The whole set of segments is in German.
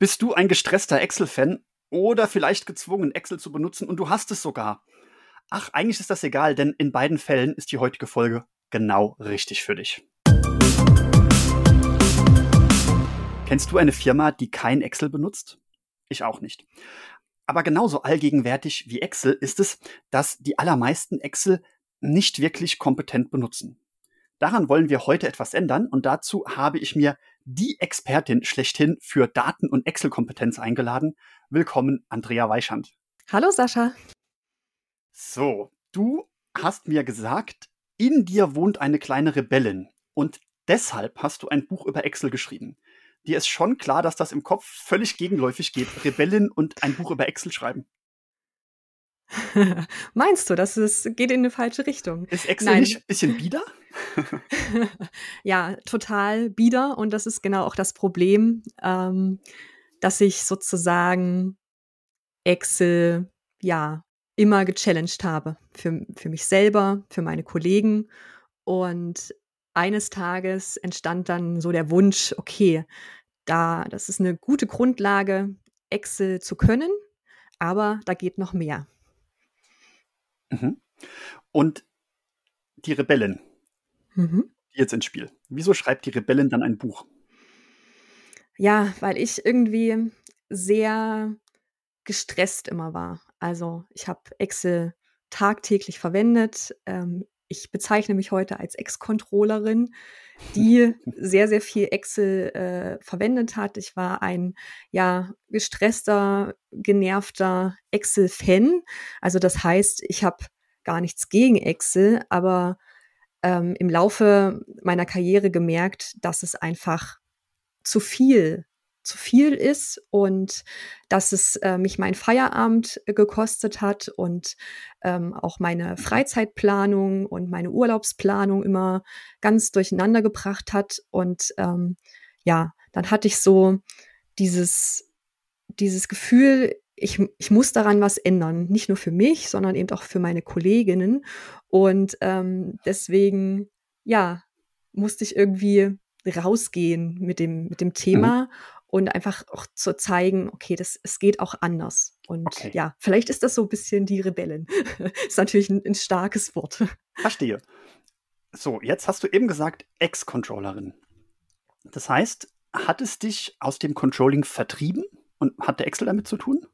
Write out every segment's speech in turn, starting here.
Bist du ein gestresster Excel-Fan oder vielleicht gezwungen, Excel zu benutzen und du hast es sogar? Ach, eigentlich ist das egal, denn in beiden Fällen ist die heutige Folge genau richtig für dich. Kennst du eine Firma, die kein Excel benutzt? Ich auch nicht. Aber genauso allgegenwärtig wie Excel ist es, dass die allermeisten Excel nicht wirklich kompetent benutzen. Daran wollen wir heute etwas ändern und dazu habe ich mir die Expertin schlechthin für Daten- und Excel-Kompetenz eingeladen. Willkommen, Andrea Weischand. Hallo, Sascha. So, du hast mir gesagt, in dir wohnt eine kleine Rebellin und deshalb hast du ein Buch über Excel geschrieben. Dir ist schon klar, dass das im Kopf völlig gegenläufig geht. Rebellin und ein Buch über Excel schreiben. Meinst du, dass es geht in eine falsche Richtung? Ist Excel Nein. nicht ein bisschen bieder? ja, total bieder. Und das ist genau auch das Problem, ähm, dass ich sozusagen Excel ja immer gechallenged habe. Für, für mich selber, für meine Kollegen. Und eines Tages entstand dann so der Wunsch, okay, da, das ist eine gute Grundlage, Excel zu können, aber da geht noch mehr. Mhm. Und die Rebellen, mhm. jetzt ins Spiel. Wieso schreibt die Rebellen dann ein Buch? Ja, weil ich irgendwie sehr gestresst immer war. Also ich habe Excel tagtäglich verwendet. Ähm, ich bezeichne mich heute als Ex-Controllerin, die sehr, sehr viel Excel äh, verwendet hat. Ich war ein ja gestresster, genervter Excel-Fan. Also das heißt, ich habe gar nichts gegen Excel, aber ähm, im Laufe meiner Karriere gemerkt, dass es einfach zu viel zu viel ist und dass es äh, mich mein Feierabend äh, gekostet hat und ähm, auch meine Freizeitplanung und meine Urlaubsplanung immer ganz durcheinander gebracht hat. Und ähm, ja, dann hatte ich so dieses, dieses Gefühl, ich, ich muss daran was ändern. Nicht nur für mich, sondern eben auch für meine Kolleginnen. Und ähm, deswegen, ja, musste ich irgendwie rausgehen mit dem, mit dem Thema mhm und einfach auch zu zeigen, okay, das, es geht auch anders. Und okay. ja, vielleicht ist das so ein bisschen die Rebellen. ist natürlich ein, ein starkes Wort. Verstehe. So, jetzt hast du eben gesagt, Ex-Controllerin. Das heißt, hat es dich aus dem Controlling vertrieben und hat der Excel damit zu tun?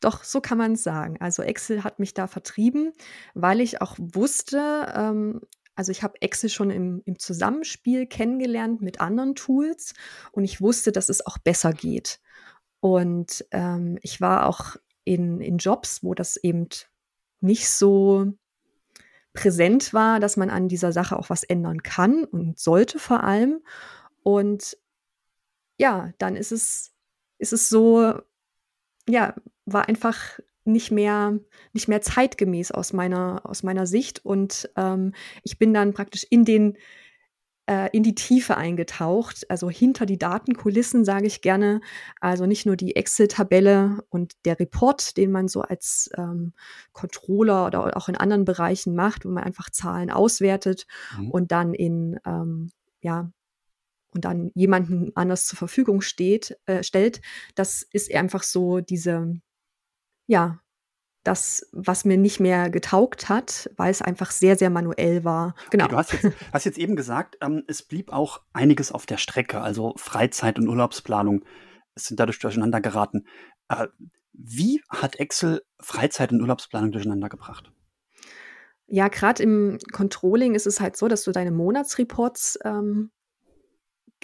Doch, so kann man es sagen. Also Excel hat mich da vertrieben, weil ich auch wusste, ähm, also ich habe Excel schon im, im Zusammenspiel kennengelernt mit anderen Tools und ich wusste, dass es auch besser geht. Und ähm, ich war auch in, in Jobs, wo das eben nicht so präsent war, dass man an dieser Sache auch was ändern kann und sollte vor allem. Und ja, dann ist es, ist es so, ja, war einfach nicht mehr, nicht mehr zeitgemäß aus meiner, aus meiner Sicht. Und ähm, ich bin dann praktisch in den äh, in die Tiefe eingetaucht, also hinter die Datenkulissen, sage ich gerne. Also nicht nur die Excel-Tabelle und der Report, den man so als ähm, Controller oder auch in anderen Bereichen macht, wo man einfach Zahlen auswertet mhm. und dann in ähm, ja und dann jemanden anders zur Verfügung steht, äh, stellt. Das ist einfach so diese ja, das, was mir nicht mehr getaugt hat, weil es einfach sehr, sehr manuell war. Genau. Okay, du hast jetzt, hast jetzt eben gesagt, ähm, es blieb auch einiges auf der Strecke, also Freizeit- und Urlaubsplanung sind dadurch durcheinander geraten. Äh, wie hat Excel Freizeit- und Urlaubsplanung durcheinander gebracht? Ja, gerade im Controlling ist es halt so, dass du deine Monatsreports ähm,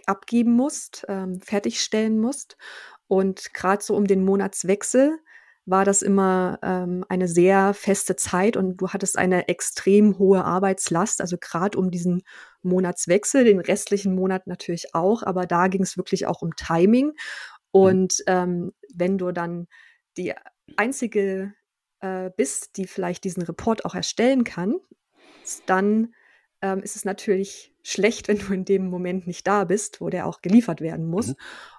abgeben musst, ähm, fertigstellen musst. Und gerade so um den Monatswechsel war das immer ähm, eine sehr feste Zeit und du hattest eine extrem hohe Arbeitslast, also gerade um diesen Monatswechsel, den restlichen Monat natürlich auch, aber da ging es wirklich auch um Timing. Mhm. Und ähm, wenn du dann die einzige äh, bist, die vielleicht diesen Report auch erstellen kann, dann ähm, ist es natürlich schlecht, wenn du in dem Moment nicht da bist, wo der auch geliefert werden muss. Mhm.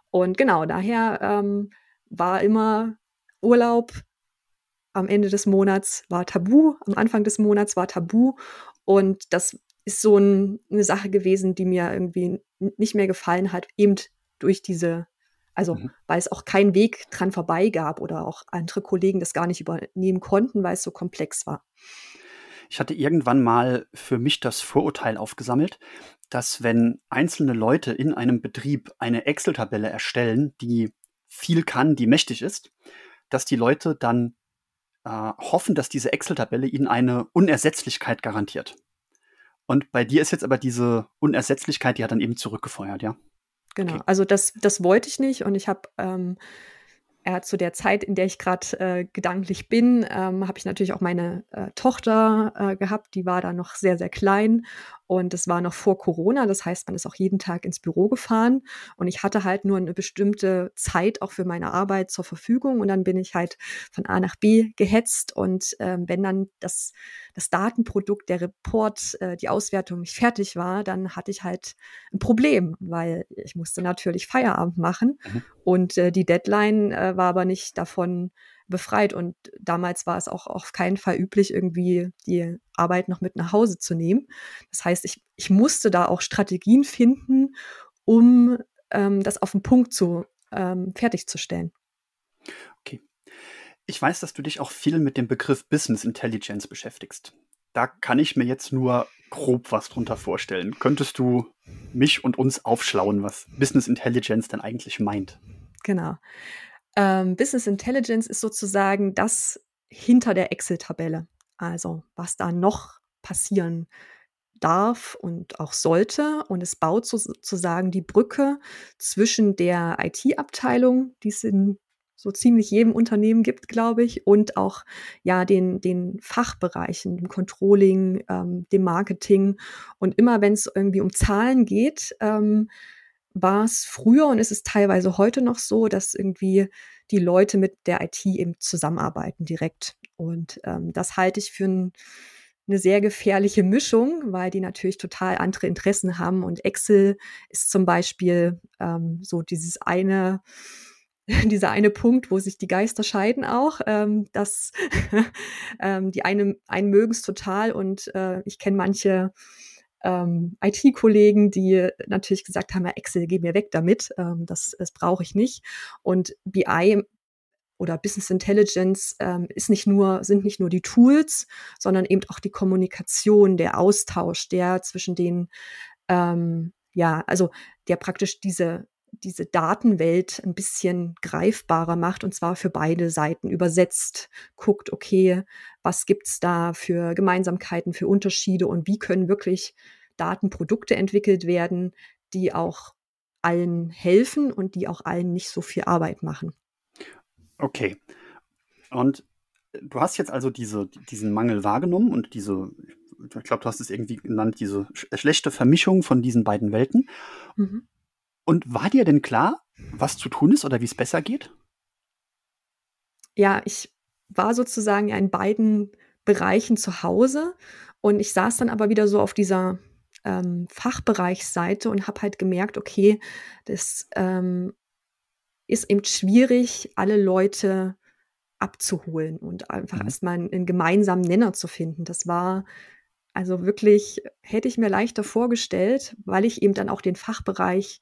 Und genau, daher ähm, war immer Urlaub am Ende des Monats war tabu, am Anfang des Monats war tabu. Und das ist so ein, eine Sache gewesen, die mir irgendwie nicht mehr gefallen hat, eben durch diese also, Mhm. weil es auch keinen Weg dran vorbei gab oder auch andere Kollegen das gar nicht übernehmen konnten, weil es so komplex war. Ich hatte irgendwann mal für mich das Vorurteil aufgesammelt, dass wenn einzelne Leute in einem Betrieb eine Excel-Tabelle erstellen, die viel kann, die mächtig ist, dass die Leute dann äh, hoffen, dass diese Excel-Tabelle ihnen eine Unersetzlichkeit garantiert. Und bei dir ist jetzt aber diese Unersetzlichkeit, die hat dann eben zurückgefeuert, ja? Genau. Okay. Also das, das wollte ich nicht und ich habe ähm, äh, zu der Zeit, in der ich gerade äh, gedanklich bin, ähm, habe ich natürlich auch meine äh, Tochter äh, gehabt, die war da noch sehr, sehr klein und es war noch vor Corona, das heißt, man ist auch jeden Tag ins Büro gefahren und ich hatte halt nur eine bestimmte Zeit auch für meine Arbeit zur Verfügung und dann bin ich halt von A nach B gehetzt und ähm, wenn dann das, das Datenprodukt, der Report, äh, die Auswertung nicht fertig war, dann hatte ich halt ein Problem, weil ich musste natürlich Feierabend machen Mhm. und äh, die Deadline war aber nicht davon befreit. Und damals war es auch auf keinen Fall üblich, irgendwie die Arbeit noch mit nach Hause zu nehmen. Das heißt, ich, ich musste da auch Strategien finden, um ähm, das auf den Punkt zu ähm, fertigzustellen. Okay. Ich weiß, dass du dich auch viel mit dem Begriff Business Intelligence beschäftigst. Da kann ich mir jetzt nur grob was drunter vorstellen. Könntest du mich und uns aufschlauen, was Business Intelligence denn eigentlich meint? Genau. Ähm, Business Intelligence ist sozusagen das hinter der Excel-Tabelle. Also was da noch passieren darf und auch sollte. Und es baut sozusagen die Brücke zwischen der IT-Abteilung, die es in so ziemlich jedem Unternehmen gibt, glaube ich, und auch ja den, den Fachbereichen, dem Controlling, ähm, dem Marketing. Und immer wenn es irgendwie um Zahlen geht, ähm, war es früher und ist es teilweise heute noch so, dass irgendwie die Leute mit der IT eben zusammenarbeiten direkt. Und ähm, das halte ich für ein, eine sehr gefährliche Mischung, weil die natürlich total andere Interessen haben. Und Excel ist zum Beispiel ähm, so dieses eine, dieser eine Punkt, wo sich die Geister scheiden auch. Ähm, dass ähm, die einen, einen mögen es total und äh, ich kenne manche ähm, IT-Kollegen, die natürlich gesagt haben, ja, Excel, geh mir weg damit, ähm, das, das brauche ich nicht. Und BI oder Business Intelligence ähm, ist nicht nur, sind nicht nur die Tools, sondern eben auch die Kommunikation, der Austausch, der zwischen den, ähm, ja, also der praktisch diese diese Datenwelt ein bisschen greifbarer macht und zwar für beide Seiten übersetzt, guckt, okay, was gibt's da für Gemeinsamkeiten, für Unterschiede und wie können wirklich Datenprodukte entwickelt werden, die auch allen helfen und die auch allen nicht so viel Arbeit machen. Okay. Und du hast jetzt also diese, diesen Mangel wahrgenommen und diese, ich glaube, du hast es irgendwie genannt, diese schlechte Vermischung von diesen beiden Welten. Mhm. Und war dir denn klar, was zu tun ist oder wie es besser geht? Ja, ich war sozusagen in beiden Bereichen zu Hause und ich saß dann aber wieder so auf dieser ähm, Fachbereichsseite und habe halt gemerkt, okay, das ähm, ist eben schwierig, alle Leute abzuholen und einfach mhm. erstmal einen gemeinsamen Nenner zu finden. Das war also wirklich, hätte ich mir leichter vorgestellt, weil ich eben dann auch den Fachbereich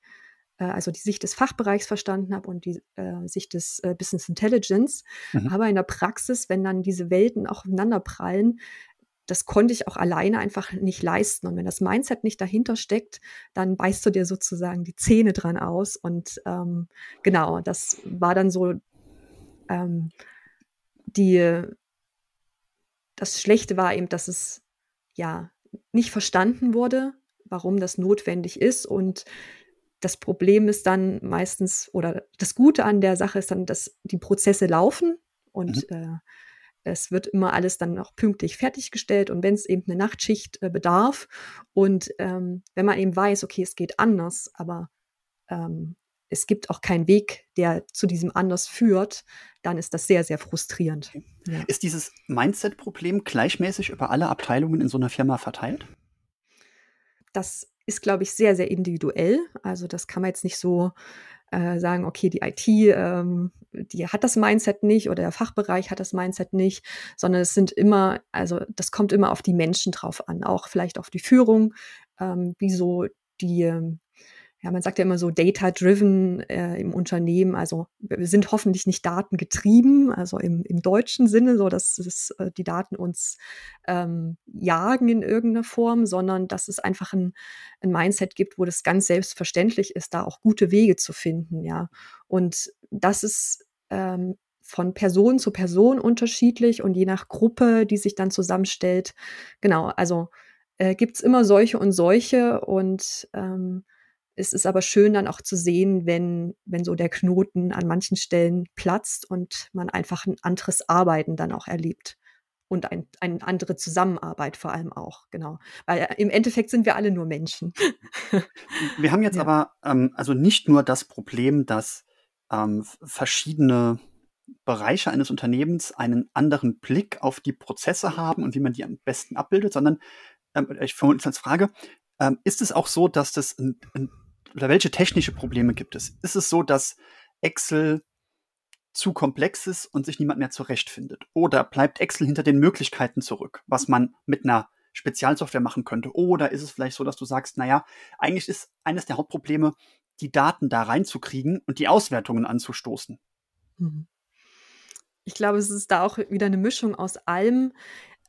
äh, also die Sicht des Fachbereichs verstanden habe und die äh, Sicht des äh, Business Intelligence. Mhm. Aber in der Praxis, wenn dann diese Welten auch aufeinander prallen, das konnte ich auch alleine einfach nicht leisten. Und wenn das Mindset nicht dahinter steckt, dann beißt du dir sozusagen die Zähne dran aus. Und ähm, genau, das war dann so ähm, die, das Schlechte war eben, dass es ja nicht verstanden wurde, warum das notwendig ist und das Problem ist dann meistens, oder das Gute an der Sache ist dann, dass die Prozesse laufen und mhm. äh, es wird immer alles dann auch pünktlich fertiggestellt und wenn es eben eine Nachtschicht äh, bedarf und ähm, wenn man eben weiß, okay, es geht anders, aber ähm, es gibt auch keinen Weg, der zu diesem anders führt, dann ist das sehr, sehr frustrierend. Ja. Ist dieses Mindset-Problem gleichmäßig über alle Abteilungen in so einer Firma verteilt? Das ist, glaube ich, sehr, sehr individuell. Also das kann man jetzt nicht so äh, sagen, okay, die IT, ähm, die hat das Mindset nicht oder der Fachbereich hat das Mindset nicht, sondern es sind immer, also das kommt immer auf die Menschen drauf an, auch vielleicht auf die Führung, ähm, wie so die, ja, man sagt ja immer so data-driven äh, im Unternehmen. Also wir sind hoffentlich nicht datengetrieben, also im, im deutschen Sinne, so dass es, äh, die Daten uns ähm, jagen in irgendeiner Form, sondern dass es einfach ein, ein Mindset gibt, wo das ganz selbstverständlich ist, da auch gute Wege zu finden, ja. Und das ist ähm, von Person zu Person unterschiedlich und je nach Gruppe, die sich dann zusammenstellt. Genau, also äh, gibt es immer solche und solche und ähm, es ist aber schön dann auch zu sehen, wenn, wenn so der Knoten an manchen Stellen platzt und man einfach ein anderes Arbeiten dann auch erlebt. Und ein, eine andere Zusammenarbeit vor allem auch, genau. Weil äh, im Endeffekt sind wir alle nur Menschen. Wir haben jetzt ja. aber ähm, also nicht nur das Problem, dass ähm, verschiedene Bereiche eines Unternehmens einen anderen Blick auf die Prozesse haben und wie man die am besten abbildet, sondern ähm, ich formuliere es als Frage, ähm, ist es auch so, dass das ein, ein oder welche technische Probleme gibt es? Ist es so, dass Excel zu komplex ist und sich niemand mehr zurechtfindet? Oder bleibt Excel hinter den Möglichkeiten zurück, was man mit einer Spezialsoftware machen könnte? Oder ist es vielleicht so, dass du sagst, naja, eigentlich ist eines der Hauptprobleme, die Daten da reinzukriegen und die Auswertungen anzustoßen? Mhm. Ich glaube, es ist da auch wieder eine Mischung aus allem.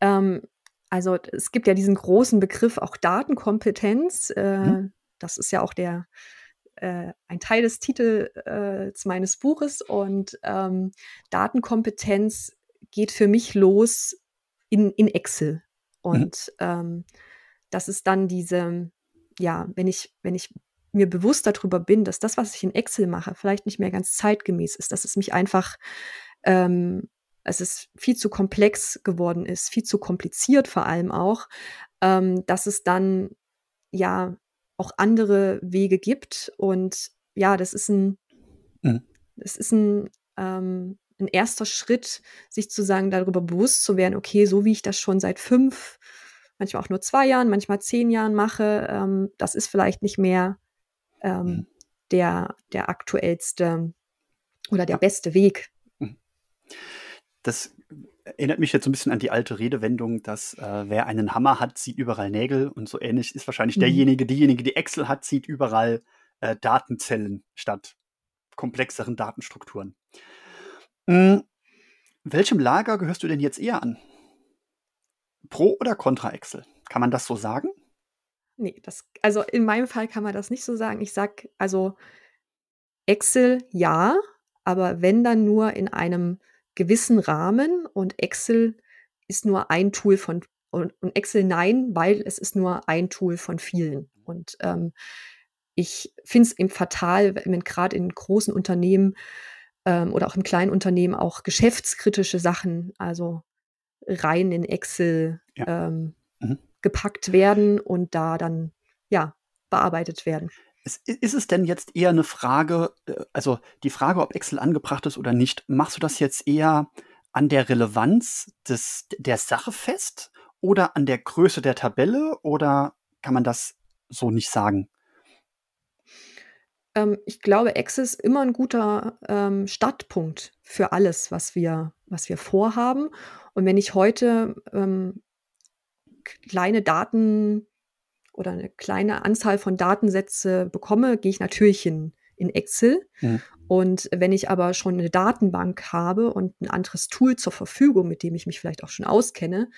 Ähm, also es gibt ja diesen großen Begriff auch Datenkompetenz. Äh, mhm. Das ist ja auch der äh, ein Teil des Titels meines Buches. Und ähm, Datenkompetenz geht für mich los in, in Excel. Mhm. Und mhm. ähm, das ist dann diese, ja, wenn ich, wenn ich mir bewusst darüber bin, dass das, was ich in Excel mache, vielleicht nicht mehr ganz zeitgemäß ist, dass es mich einfach, ähm, es ist viel zu komplex geworden ist, viel zu kompliziert vor allem auch, ähm, dass es dann ja auch andere Wege gibt. Und ja, das ist ein, mhm. das ist ein, ähm, ein erster Schritt, sich zu sagen, darüber bewusst zu werden, okay, so wie ich das schon seit fünf, manchmal auch nur zwei Jahren, manchmal zehn Jahren mache, ähm, das ist vielleicht nicht mehr ähm, mhm. der, der aktuellste oder der beste Weg. Mhm. Das erinnert mich jetzt so ein bisschen an die alte Redewendung, dass äh, wer einen Hammer hat, sieht überall Nägel und so ähnlich ist wahrscheinlich mhm. derjenige, diejenige, die Excel hat, sieht überall äh, Datenzellen statt komplexeren Datenstrukturen. Mhm. Welchem Lager gehörst du denn jetzt eher an? Pro oder contra Excel? Kann man das so sagen? Nee, das, also in meinem Fall kann man das nicht so sagen. Ich sag, also Excel ja, aber wenn dann nur in einem gewissen Rahmen und Excel ist nur ein Tool von und, und Excel nein, weil es ist nur ein Tool von vielen. Und ähm, ich finde es eben fatal, wenn gerade in großen Unternehmen ähm, oder auch in kleinen Unternehmen auch geschäftskritische Sachen, also rein in Excel ja. ähm, mhm. gepackt werden und da dann ja bearbeitet werden. Ist, ist es denn jetzt eher eine Frage, äh, also die Frage, ob Excel angebracht ist oder nicht, machst du das jetzt eher an der Relevanz des, der Sache fest oder an der Größe der Tabelle oder kann man das so nicht sagen? Ähm, ich glaube, Excel ist immer ein guter ähm, Startpunkt für alles, was wir, was wir vorhaben. Und wenn ich heute ähm, kleine Daten oder eine kleine Anzahl von Datensätze bekomme, gehe ich natürlich in, in Excel. Mhm. Und wenn ich aber schon eine Datenbank habe und ein anderes Tool zur Verfügung, mit dem ich mich vielleicht auch schon auskenne,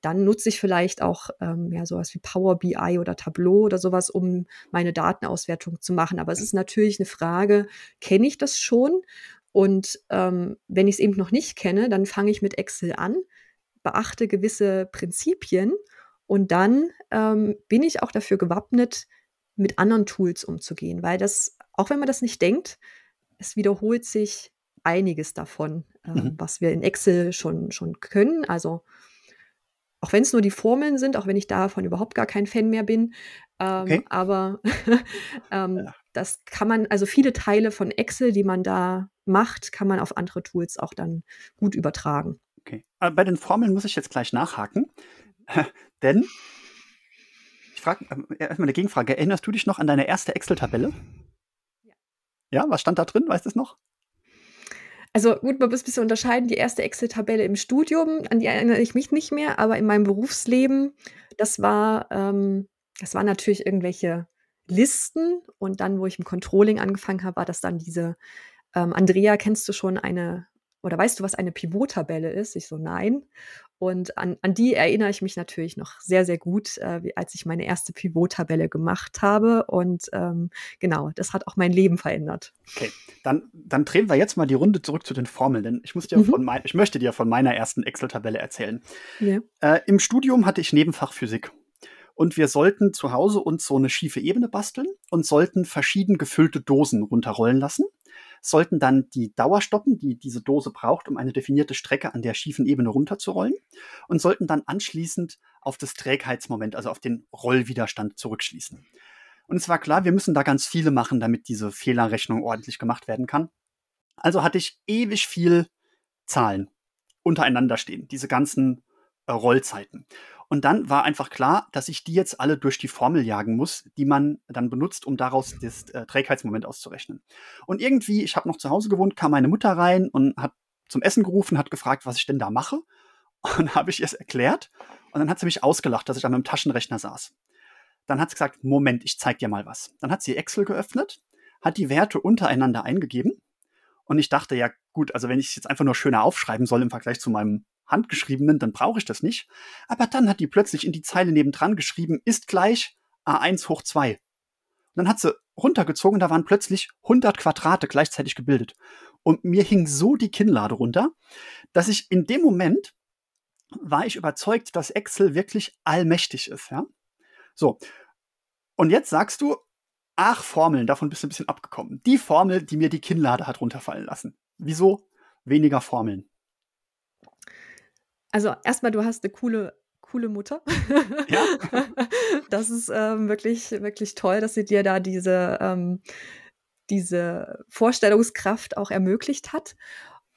dann nutze ich vielleicht auch ähm, ja, sowas wie Power BI oder Tableau oder sowas, um meine Datenauswertung zu machen. Aber es ist natürlich eine Frage, kenne ich das schon? Und ähm, wenn ich es eben noch nicht kenne, dann fange ich mit Excel an, beachte gewisse Prinzipien und dann ähm, bin ich auch dafür gewappnet, mit anderen Tools umzugehen, weil das, auch wenn man das nicht denkt, es wiederholt sich einiges davon, ähm, mhm. was wir in Excel schon, schon können. Also auch wenn es nur die Formeln sind, auch wenn ich davon überhaupt gar kein Fan mehr bin. Ähm, okay. Aber ähm, ja. das kann man, also viele Teile von Excel, die man da macht, kann man auf andere Tools auch dann gut übertragen. Okay. Aber bei den Formeln muss ich jetzt gleich nachhaken. Denn, ich frage äh, erstmal eine Gegenfrage. Erinnerst du dich noch an deine erste Excel-Tabelle? Ja. Ja, was stand da drin? Weißt du es noch? Also gut, man muss ein bisschen unterscheiden. Die erste Excel-Tabelle im Studium, an die erinnere ich mich nicht mehr, aber in meinem Berufsleben, das war, ähm, das waren natürlich irgendwelche Listen und dann, wo ich im Controlling angefangen habe, war das dann diese, ähm, Andrea, kennst du schon eine oder weißt du, was eine Pivot-Tabelle ist? Ich so, nein. Und an, an die erinnere ich mich natürlich noch sehr, sehr gut, äh, wie, als ich meine erste Pivot-Tabelle gemacht habe. Und ähm, genau, das hat auch mein Leben verändert. Okay, dann, dann drehen wir jetzt mal die Runde zurück zu den Formeln, denn ich, muss dir mhm. von mein, ich möchte dir von meiner ersten Excel-Tabelle erzählen. Yeah. Äh, Im Studium hatte ich Nebenfach Physik. Und wir sollten zu Hause uns so eine schiefe Ebene basteln und sollten verschieden gefüllte Dosen runterrollen lassen sollten dann die Dauer stoppen, die diese Dose braucht, um eine definierte Strecke an der schiefen Ebene runterzurollen und sollten dann anschließend auf das Trägheitsmoment, also auf den Rollwiderstand zurückschließen. Und es war klar, wir müssen da ganz viele machen, damit diese Fehlerrechnung ordentlich gemacht werden kann. Also hatte ich ewig viel Zahlen untereinander stehen, diese ganzen äh, Rollzeiten. Und dann war einfach klar, dass ich die jetzt alle durch die Formel jagen muss, die man dann benutzt, um daraus das äh, Trägheitsmoment auszurechnen. Und irgendwie, ich habe noch zu Hause gewohnt, kam meine Mutter rein und hat zum Essen gerufen, hat gefragt, was ich denn da mache. Und habe ich es erklärt. Und dann hat sie mich ausgelacht, dass ich an meinem Taschenrechner saß. Dann hat sie gesagt, Moment, ich zeig dir mal was. Dann hat sie Excel geöffnet, hat die Werte untereinander eingegeben. Und ich dachte, ja gut, also wenn ich es jetzt einfach nur schöner aufschreiben soll im Vergleich zu meinem handgeschriebenen, dann brauche ich das nicht. Aber dann hat die plötzlich in die Zeile nebendran geschrieben, ist gleich A1 hoch 2. Und dann hat sie runtergezogen, da waren plötzlich 100 Quadrate gleichzeitig gebildet. Und mir hing so die Kinnlade runter, dass ich in dem Moment war ich überzeugt, dass Excel wirklich allmächtig ist, ja. So. Und jetzt sagst du, ach, Formeln, davon bist du ein bisschen abgekommen. Die Formel, die mir die Kinnlade hat runterfallen lassen. Wieso? Weniger Formeln. Also erstmal, du hast eine coole coole Mutter. Ja. Das ist, ähm, wirklich wirklich toll, dass sie dir da diese ähm, diese Vorstellungskraft auch ermöglicht hat.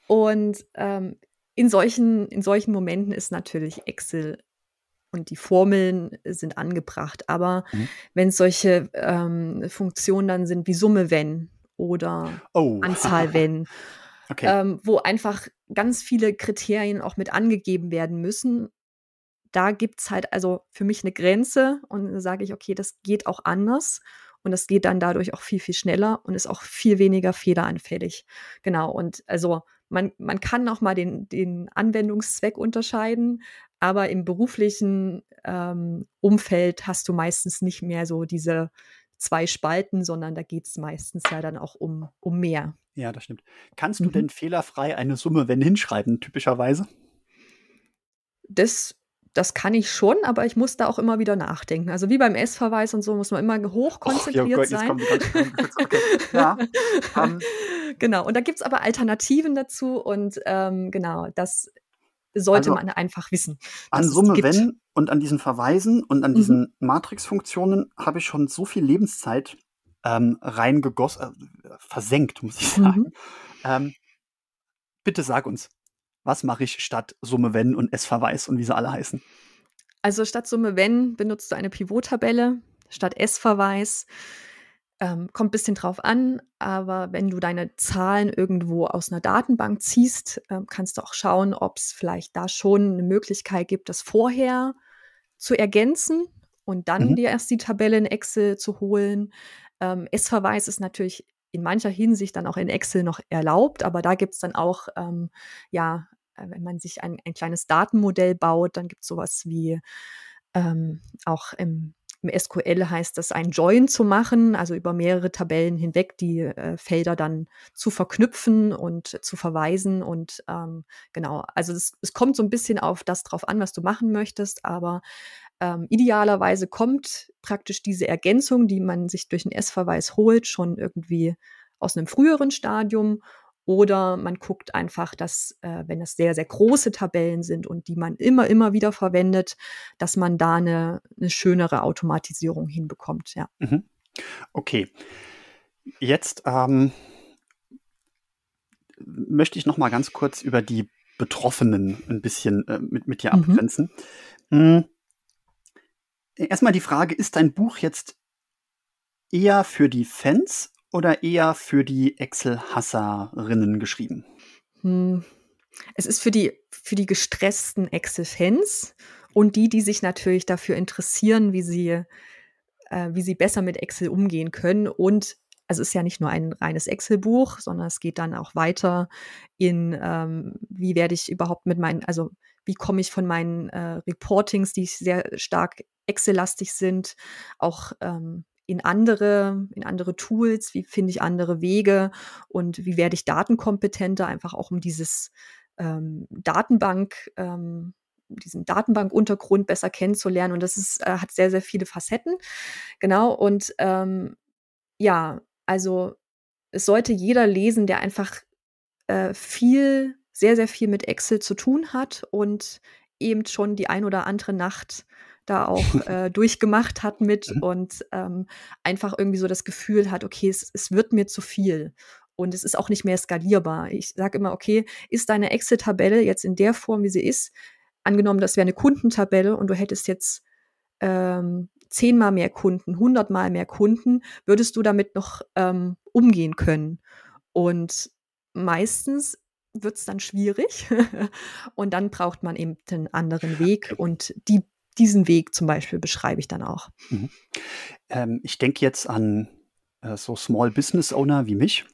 Und, ähm, in solchen in solchen Momenten ist natürlich Excel und die Formeln sind angebracht. Aber Mhm. wenn solche, ähm, Funktionen dann sind wie Summe wenn oder Oh. Anzahl wenn Okay. ähm, wo einfach ganz viele Kriterien auch mit angegeben werden müssen. Da gibt es halt also für mich eine Grenze und sage ich, okay, das geht auch anders und das geht dann dadurch auch viel, viel schneller und ist auch viel weniger fehleranfällig. Genau, und also man, man kann auch mal den, den Anwendungszweck unterscheiden, aber im beruflichen ähm, Umfeld hast du meistens nicht mehr so diese zwei Spalten, sondern da geht es meistens ja dann auch um, um mehr. Ja, das stimmt. Kannst du mhm. denn fehlerfrei eine Summe, wenn hinschreiben, typischerweise? Das, das kann ich schon, aber ich muss da auch immer wieder nachdenken. Also wie beim S-Verweis und so muss man immer hochkonzentriert oh, Gott, sein. ja, um. Ähm. Genau, und da gibt es aber Alternativen dazu und ähm, genau, das sollte also, man einfach wissen. An Summe, wenn und an diesen Verweisen und an mhm. diesen Matrix-Funktionen habe ich schon so viel Lebenszeit ähm, reingegossen, äh, versenkt, muss ich sagen. Mhm. Ähm, bitte sag uns, was mache ich statt Summe wenn und S-Verweis und wie sie alle heißen? Also statt Summe wenn benutzt du eine Pivot-Tabelle, statt S-Verweis. Ähm, kommt ein bisschen drauf an, aber wenn du deine Zahlen irgendwo aus einer Datenbank ziehst, ähm, kannst du auch schauen, ob es vielleicht da schon eine Möglichkeit gibt, das vorher zu ergänzen und dann mhm. dir erst die Tabelle in Excel zu holen. Ähm, S-Verweis ist natürlich in mancher Hinsicht dann auch in Excel noch erlaubt, aber da gibt es dann auch, ähm, ja, äh, wenn man sich ein, ein kleines Datenmodell baut, dann gibt es sowas wie ähm, auch im, im, SQL heißt das, ein Join zu machen, also über mehrere Tabellen hinweg die äh, Felder dann zu verknüpfen und zu verweisen. Und ähm, genau, also es kommt so ein bisschen auf das drauf an, was du machen möchtest, aber ähm, idealerweise kommt praktisch diese Ergänzung, die man sich durch einen S-Verweis holt, schon irgendwie aus einem früheren Stadium. Oder man guckt einfach, dass, äh, wenn es sehr, sehr große Tabellen sind und die man immer, immer wieder verwendet, dass man da eine, eine schönere Automatisierung hinbekommt. Ja. Mhm. Okay. Jetzt ähm, möchte ich noch mal ganz kurz über die Betroffenen ein bisschen äh, mit, mit dir mhm. abgrenzen. Mhm erstmal die Frage, ist dein Buch jetzt eher für die Fans oder eher für die Excel-Hasserinnen geschrieben? Hm. Es ist für die, für die gestressten Excel-Fans und die, die sich natürlich dafür interessieren, wie sie äh, wie sie besser mit Excel umgehen können und also es ist ja nicht nur ein reines Excel-Buch, sondern es geht dann auch weiter in, ähm, wie werde ich überhaupt mit meinen, also wie komme ich von meinen äh, Reportings, die sehr stark Excel-lastig sind, auch ähm, in andere, in andere Tools, wie finde ich andere Wege und wie werde ich datenkompetenter, einfach auch um dieses ähm, Datenbank, ähm, diesen Datenbankuntergrund besser kennenzulernen. Und das ist, äh, hat sehr, sehr viele Facetten. Genau. Und ähm, ja, also es sollte jeder lesen, der einfach äh, viel, sehr, sehr viel mit Excel zu tun hat und eben schon die ein oder andere Nacht da auch äh, durchgemacht hat mit mhm. und ähm, einfach irgendwie so das Gefühl hat, okay, es, es wird mir zu viel. Und es ist auch nicht mehr skalierbar. Ich sage immer, okay, ist deine Excel-Tabelle jetzt in der Form, wie sie ist, angenommen, das wäre eine Kundentabelle und du hättest jetzt ähm, zehnmal mehr Kunden, hundertmal mehr Kunden, würdest du damit noch ähm, umgehen können? Und meistens wird es dann schwierig und dann braucht man eben einen anderen Weg und die diesen Weg zum Beispiel beschreibe ich dann auch. Mhm. Ähm, ich denke jetzt an äh, so Small Business Owner wie mich,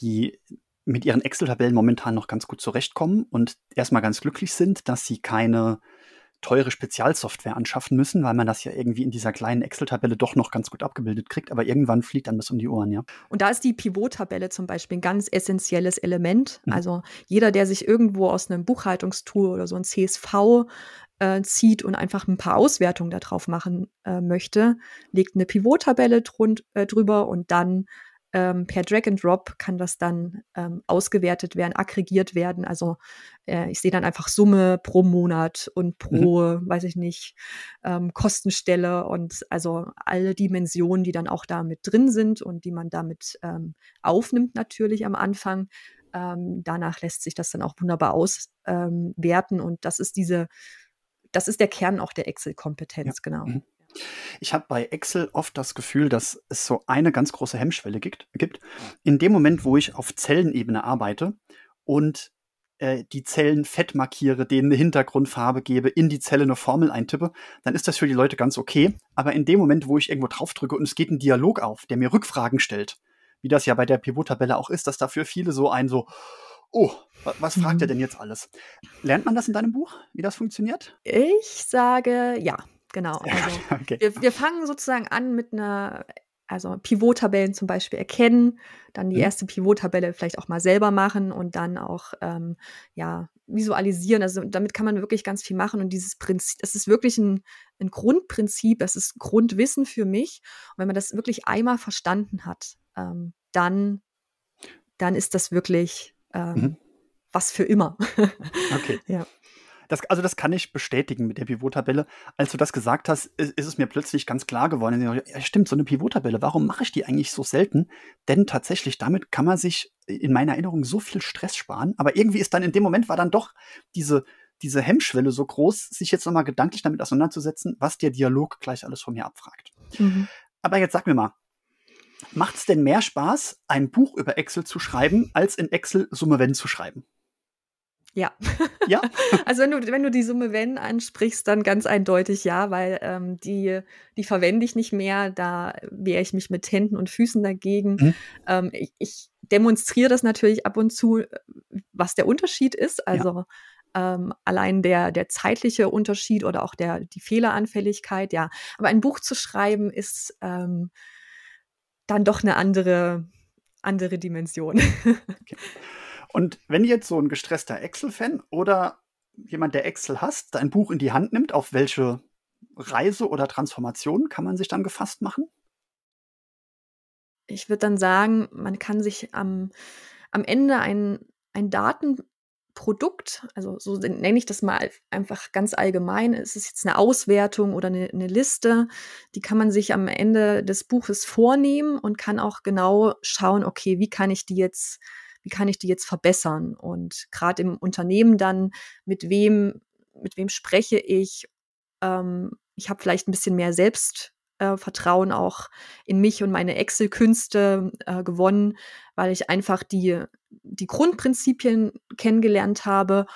die mit ihren Excel-Tabellen momentan noch ganz gut zurechtkommen und erstmal ganz glücklich sind, dass sie keine teure Spezialsoftware anschaffen müssen, weil man das ja irgendwie in dieser kleinen Excel-Tabelle doch noch ganz gut abgebildet kriegt. Aber irgendwann fliegt dann das um die Ohren, ja. Und da ist die Pivot-Tabelle zum Beispiel ein ganz essentielles Element. Mhm. Also jeder, der sich irgendwo aus einem Buchhaltungstool oder so ein CSV äh, zieht und einfach ein paar Auswertungen darauf machen äh, möchte, legt eine Pivot-Tabelle äh, drüber und dann ähm, per Drag and Drop kann das dann ähm, ausgewertet werden, aggregiert werden. Also äh, ich sehe dann einfach Summe pro Monat und pro, mhm. weiß ich nicht, ähm, Kostenstelle und also alle Dimensionen, die dann auch da mit drin sind und die man damit ähm, aufnimmt natürlich am Anfang. Ähm, danach lässt sich das dann auch wunderbar auswerten und das ist diese das ist der Kern auch der Excel-Kompetenz, ja. genau. Mhm. Ich habe bei Excel oft das Gefühl, dass es so eine ganz große Hemmschwelle gibt. gibt. In dem Moment, wo ich auf Zellenebene arbeite und äh, die Zellen fett markiere, denen eine Hintergrundfarbe gebe, in die Zelle eine Formel eintippe, dann ist das für die Leute ganz okay. Aber in dem Moment, wo ich irgendwo draufdrücke und es geht ein Dialog auf, der mir Rückfragen stellt, wie das ja bei der Pivot-Tabelle auch ist, dass dafür viele so ein so, oh, was fragt er mhm. denn jetzt alles? Lernt man das in deinem Buch, wie das funktioniert? Ich sage ja, genau. Also okay. wir, wir, fangen sozusagen an mit einer, also Pivot-Tabellen zum Beispiel erkennen, dann die mhm. erste Pivot-Tabelle vielleicht auch mal selber machen und dann auch ähm, ja visualisieren. Also damit kann man wirklich ganz viel machen und dieses Prinzip, es ist wirklich ein, ein Grundprinzip, es ist Grundwissen für mich. Und wenn man das wirklich einmal verstanden hat, ähm, dann dann ist das wirklich ähm, mhm. was für immer. okay. Ja. Das, also das kann ich bestätigen mit der Pivot-Tabelle. Als du das gesagt hast, ist, ist, es mir plötzlich ganz klar geworden. Ja, stimmt, so eine Pivot-Tabelle, warum mache ich die eigentlich so selten? Denn tatsächlich, damit kann man sich in meiner Erinnerung so viel Stress sparen. Aber irgendwie ist dann in dem Moment war dann doch diese, diese Hemmschwelle so groß, sich jetzt nochmal gedanklich damit auseinanderzusetzen, was der Dialog gleich alles von mir abfragt. Mhm. Aber jetzt sag mir mal, Macht es denn mehr Spaß, ein Buch über Excel zu schreiben, als in Excel Summe Wenn zu schreiben? Ja. Ja? also wenn du, wenn du die Summe Wenn ansprichst, dann ganz eindeutig ja, weil ähm, die, die verwende ich nicht mehr. Da wehre ich mich mit Händen und Füßen dagegen. Mhm. Ähm, ich, ich demonstriere das natürlich ab und zu, was der Unterschied ist. Also ja. ähm, allein der, der zeitliche Unterschied oder auch der, die Fehleranfälligkeit, ja. Aber ein Buch zu schreiben ist ähm, dann doch eine andere, andere Dimension. Okay. Und wenn jetzt so ein gestresster Excel-Fan oder jemand, der Excel hasst, ein Buch in die Hand nimmt, auf welche Reise oder Transformation kann man sich dann gefasst machen? Ich würde dann sagen, man kann sich am, am Ende ein, ein Daten, Produkt, also so nenne ich das mal einfach ganz allgemein, es ist jetzt eine Auswertung oder eine, eine, Liste, die kann man sich am Ende des Buches vornehmen und kann auch genau schauen, okay, wie kann ich die jetzt, wie kann ich die jetzt verbessern? Und gerade im Unternehmen dann, mit wem, mit wem spreche ich? Ähm, ich habe vielleicht ein bisschen mehr Selbst äh, auch in mich und meine Excel-Künste äh, gewonnen, weil ich einfach die, die Grundprinzipien kennengelernt habe.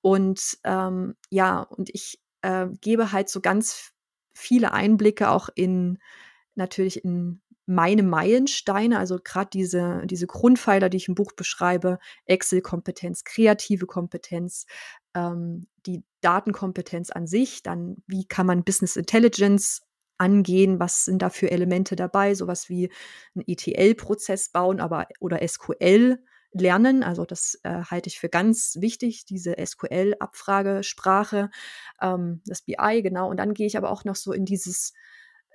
Und ähm, ja, und ich äh, gebe halt so ganz viele Einblicke auch in, natürlich in meine Meilensteine, also gerade diese, diese Grundpfeiler, die ich im Buch beschreibe, Excel-Kompetenz, kreative Kompetenz, ähm, die Datenkompetenz an sich, dann wie kann man Business Intelligence angehen, was sind da für Elemente dabei, sowas wie ein ETL-Prozess bauen, aber oder SQL lernen. Also das äh, halte ich für ganz wichtig, diese SQL-Abfragesprache, ähm, das BI, genau. Und dann gehe ich aber auch noch so in dieses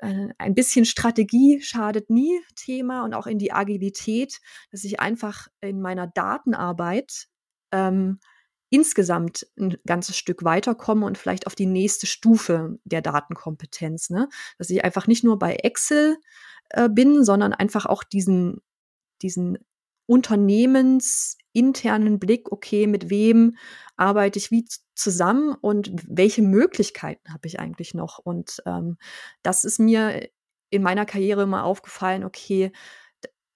ein bisschen Strategie schadet nie Thema und auch in die Agilität, dass ich einfach in meiner Datenarbeit ähm, insgesamt ein ganzes Stück weiterkomme und vielleicht auf die nächste Stufe der Datenkompetenz. Ne? Dass ich einfach nicht nur bei Excel äh, bin, sondern einfach auch diesen, diesen unternehmensinternen Blick, okay, mit wem arbeite ich wie zusammen und welche Möglichkeiten habe ich eigentlich noch? Und ähm, das ist mir in meiner Karriere immer aufgefallen, okay,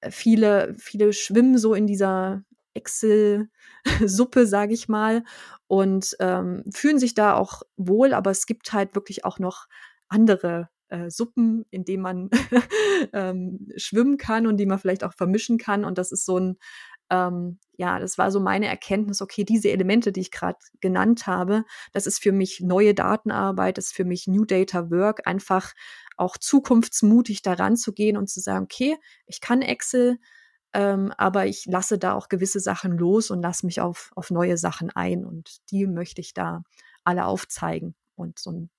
viele, viele schwimmen so in dieser Excel-Suppe, sage ich mal, und ähm, fühlen sich da auch wohl, aber es gibt halt wirklich auch noch andere äh, Suppen, in denen man ähm, schwimmen kann und die man vielleicht auch vermischen kann. Und das ist so ein, ähm, ja, das war so meine Erkenntnis, okay, diese Elemente, die ich gerade genannt habe, das ist für mich neue Datenarbeit, das ist für mich New Data Work, einfach auch zukunftsmutig daran zu gehen und zu sagen, okay, ich kann Excel, ähm, aber ich lasse da auch gewisse Sachen los und lasse mich auf, auf neue Sachen ein. Und die möchte ich da alle aufzeigen und so ein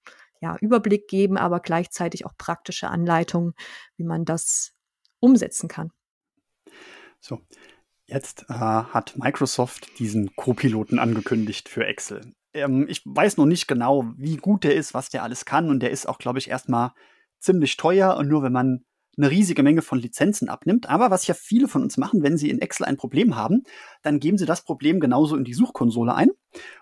ja, Überblick geben, aber gleichzeitig auch praktische Anleitungen, wie man das umsetzen kann. So, jetzt äh, hat Microsoft diesen Co-Piloten angekündigt für Excel. Ähm, ich weiß noch nicht genau, wie gut der ist, was der alles kann und der ist auch, glaube ich, erstmal ziemlich teuer und nur wenn man eine riesige Menge von Lizenzen abnimmt. Aber was ja viele von uns machen, wenn sie in Excel ein Problem haben, dann geben sie das Problem genauso in die Suchkonsole ein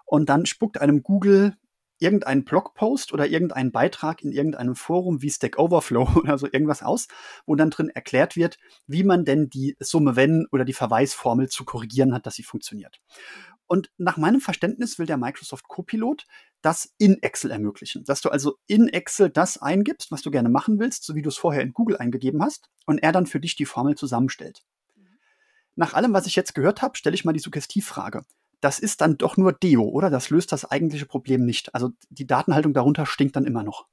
und dann spuckt einem Google irgendeinen Blogpost oder irgendeinen Beitrag in irgendeinem Forum wie Stack Overflow oder so irgendwas aus, wo dann drin erklärt wird, wie man denn die Summe wenn oder die Verweisformel zu korrigieren hat, dass sie funktioniert. Und nach meinem Verständnis will der Microsoft Copilot das in Excel ermöglichen, dass du also in Excel das eingibst, was du gerne machen willst, so wie du es vorher in Google eingegeben hast, und er dann für dich die Formel zusammenstellt. Nach allem, was ich jetzt gehört habe, stelle ich mal die Suggestivfrage das ist dann doch nur Deo, oder? Das löst das eigentliche Problem nicht. Also die Datenhaltung darunter stinkt dann immer noch.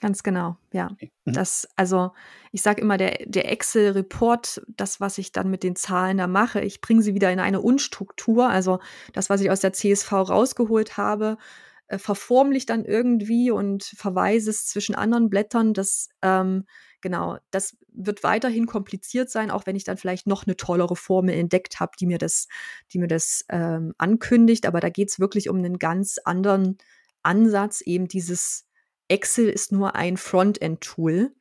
Ganz genau, ja. Okay. Mhm. Das, also ich sage immer, der, der Excel-Report, das, was ich dann mit den Zahlen da mache, ich bringe sie wieder in eine Unstruktur. Also das, was ich aus der CSV rausgeholt habe, äh, verformlich dann irgendwie und verweise es zwischen anderen Blättern. Das ähm, genau, das wird weiterhin kompliziert sein, auch wenn ich dann vielleicht noch eine tollere Formel entdeckt habe, die mir das, die mir das ähm, ankündigt. Aber da geht es wirklich um einen ganz anderen Ansatz. Eben dieses Excel ist nur ein Frontend-Tool.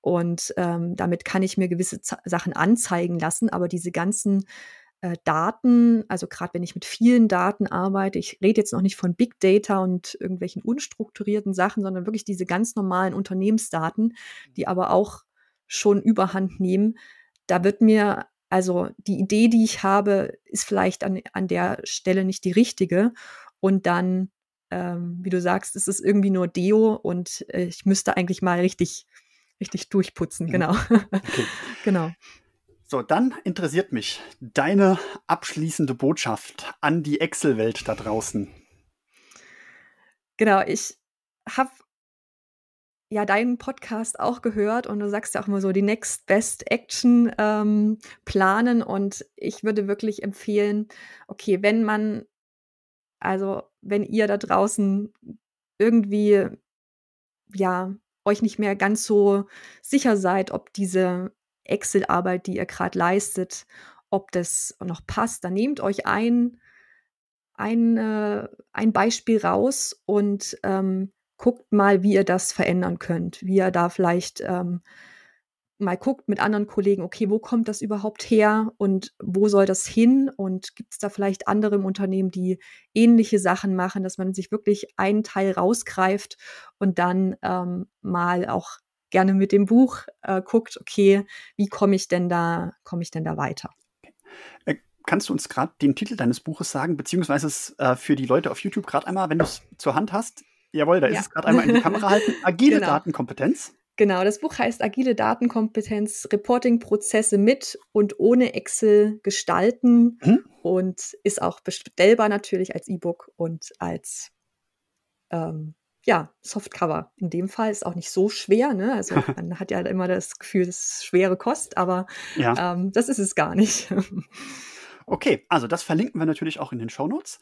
Und ähm, damit kann ich mir gewisse Z Sachen anzeigen lassen, aber diese ganzen äh, Daten, also gerade wenn ich mit vielen Daten arbeite, ich rede jetzt noch nicht von Big Data und irgendwelchen unstrukturierten Sachen, sondern wirklich diese ganz normalen Unternehmensdaten, die aber auch schon überhand nehmen. Da wird mir, also die Idee, die ich habe, ist vielleicht an, an der Stelle nicht die richtige. Und dann, ähm, wie du sagst, ist es irgendwie nur Deo und äh, ich müsste eigentlich mal richtig, richtig durchputzen. Mhm. Genau. Okay. genau. So, dann interessiert mich deine abschließende Botschaft an die Excel-Welt da draußen. Genau, ich habe ja deinen Podcast auch gehört und du sagst ja auch immer so die Next Best Action ähm, planen und ich würde wirklich empfehlen, okay, wenn man, also wenn ihr da draußen irgendwie ja euch nicht mehr ganz so sicher seid, ob diese Excel-Arbeit, die ihr gerade leistet, ob das noch passt, dann nehmt euch ein, ein, äh, ein Beispiel raus und ähm, guckt mal, wie ihr das verändern könnt, wie ihr da vielleicht ähm, mal guckt mit anderen Kollegen, okay, wo kommt das überhaupt her und wo soll das hin? Und gibt es da vielleicht andere im Unternehmen, die ähnliche Sachen machen, dass man sich wirklich einen Teil rausgreift und dann ähm, mal auch gerne mit dem Buch äh, guckt, okay, wie komme ich denn da, komme ich denn da weiter? Äh, kannst du uns gerade den Titel deines Buches sagen, beziehungsweise äh, für die Leute auf YouTube gerade einmal, wenn du es zur Hand hast? Jawohl, da ja. ist es gerade einmal in die Kamera halten. Agile genau. Datenkompetenz. Genau, das Buch heißt Agile Datenkompetenz, Reporting-Prozesse mit und ohne Excel gestalten Mhm. und ist auch bestellbar natürlich als E-Book und als ähm, ja, Softcover. In dem Fall ist auch nicht so schwer, ne? Also man hat ja immer das Gefühl, das ist schwere Kost, aber Ja. ähm, das ist es gar nicht. Okay, also das verlinken wir natürlich auch in den Shownotes.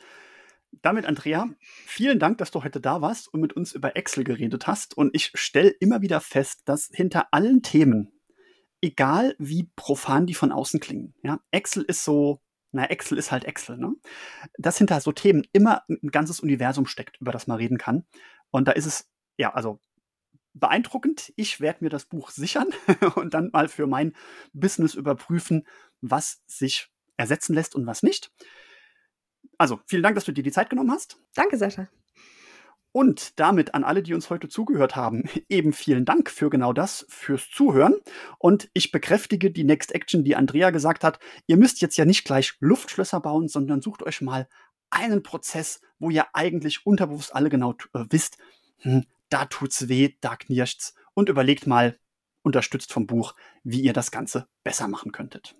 Damit, Andrea, vielen Dank, dass du heute da warst und mit uns über Excel geredet hast. Und ich stelle immer wieder fest, dass hinter allen Themen, egal wie profan die von außen klingen, ja, Excel ist so, na, Excel ist halt Excel, ne? Dass hinter so Themen immer ein ganzes Universum steckt, über das man reden kann. Und da ist es, ja, also beeindruckend. Ich werde mir das Buch sichern und dann mal für mein Business überprüfen, was sich ersetzen lässt und was nicht. Also, vielen Dank, dass du dir die Zeit genommen hast. Danke, Sascha. Und damit an alle, die uns heute zugehört haben, eben vielen Dank für genau das, fürs Zuhören. Und ich bekräftige die Next Action, die Andrea gesagt hat. Ihr müsst jetzt ja nicht gleich Luftschlösser bauen, sondern sucht euch mal einen Prozess, wo ihr eigentlich unterbewusst alle genau äh, wisst, hm, da tut's weh, da knirscht's und überlegt mal, unterstützt vom Buch, wie ihr das Ganze besser machen könntet.